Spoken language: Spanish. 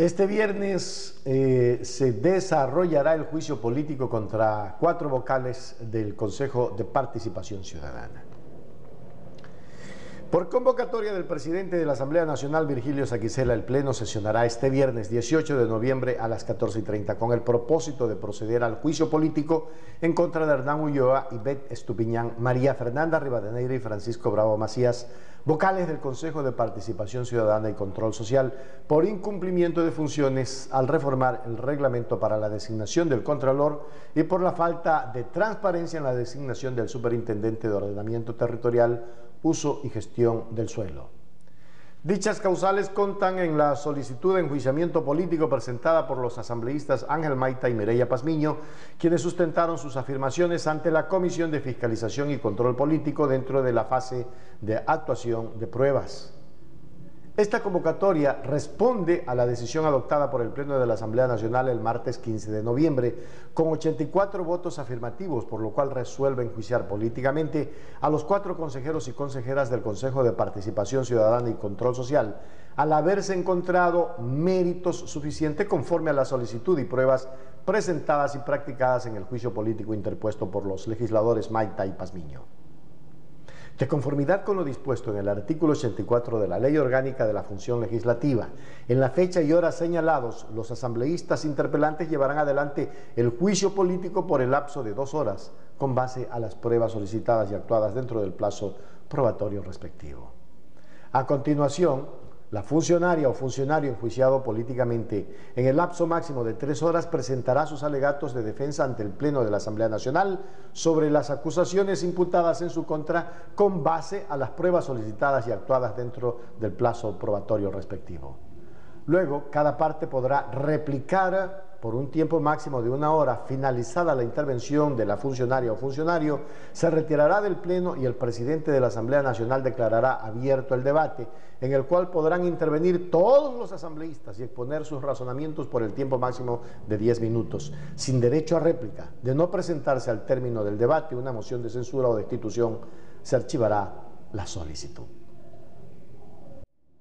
Este viernes eh, se desarrollará el juicio político contra cuatro vocales del Consejo de Participación Ciudadana. Por convocatoria del presidente de la Asamblea Nacional, Virgilio Saquicela, el Pleno sesionará este viernes 18 de noviembre a las 14.30 con el propósito de proceder al juicio político en contra de Hernán Ulloa, Ivette Estupiñán, María Fernanda Rivadeneira y Francisco Bravo Macías, vocales del Consejo de Participación Ciudadana y Control Social, por incumplimiento de funciones al reformar el reglamento para la designación del Contralor y por la falta de transparencia en la designación del Superintendente de Ordenamiento Territorial uso y gestión del suelo. Dichas causales contan en la solicitud de enjuiciamiento político presentada por los asambleístas Ángel Maita y Mireya Pazmiño, quienes sustentaron sus afirmaciones ante la Comisión de Fiscalización y Control Político dentro de la fase de actuación de pruebas. Esta convocatoria responde a la decisión adoptada por el Pleno de la Asamblea Nacional el martes 15 de noviembre, con 84 votos afirmativos, por lo cual resuelve enjuiciar políticamente a los cuatro consejeros y consejeras del Consejo de Participación Ciudadana y Control Social, al haberse encontrado méritos suficientes conforme a la solicitud y pruebas presentadas y practicadas en el juicio político interpuesto por los legisladores Maita y Pazmiño. De conformidad con lo dispuesto en el artículo 84 de la Ley Orgánica de la Función Legislativa, en la fecha y hora señalados, los asambleístas interpelantes llevarán adelante el juicio político por el lapso de dos horas, con base a las pruebas solicitadas y actuadas dentro del plazo probatorio respectivo. A continuación, la funcionaria o funcionario enjuiciado políticamente en el lapso máximo de tres horas presentará sus alegatos de defensa ante el Pleno de la Asamblea Nacional sobre las acusaciones imputadas en su contra con base a las pruebas solicitadas y actuadas dentro del plazo probatorio respectivo. Luego, cada parte podrá replicar por un tiempo máximo de una hora, finalizada la intervención de la funcionaria o funcionario, se retirará del Pleno y el presidente de la Asamblea Nacional declarará abierto el debate, en el cual podrán intervenir todos los asambleístas y exponer sus razonamientos por el tiempo máximo de 10 minutos, sin derecho a réplica. De no presentarse al término del debate una moción de censura o destitución, se archivará la solicitud.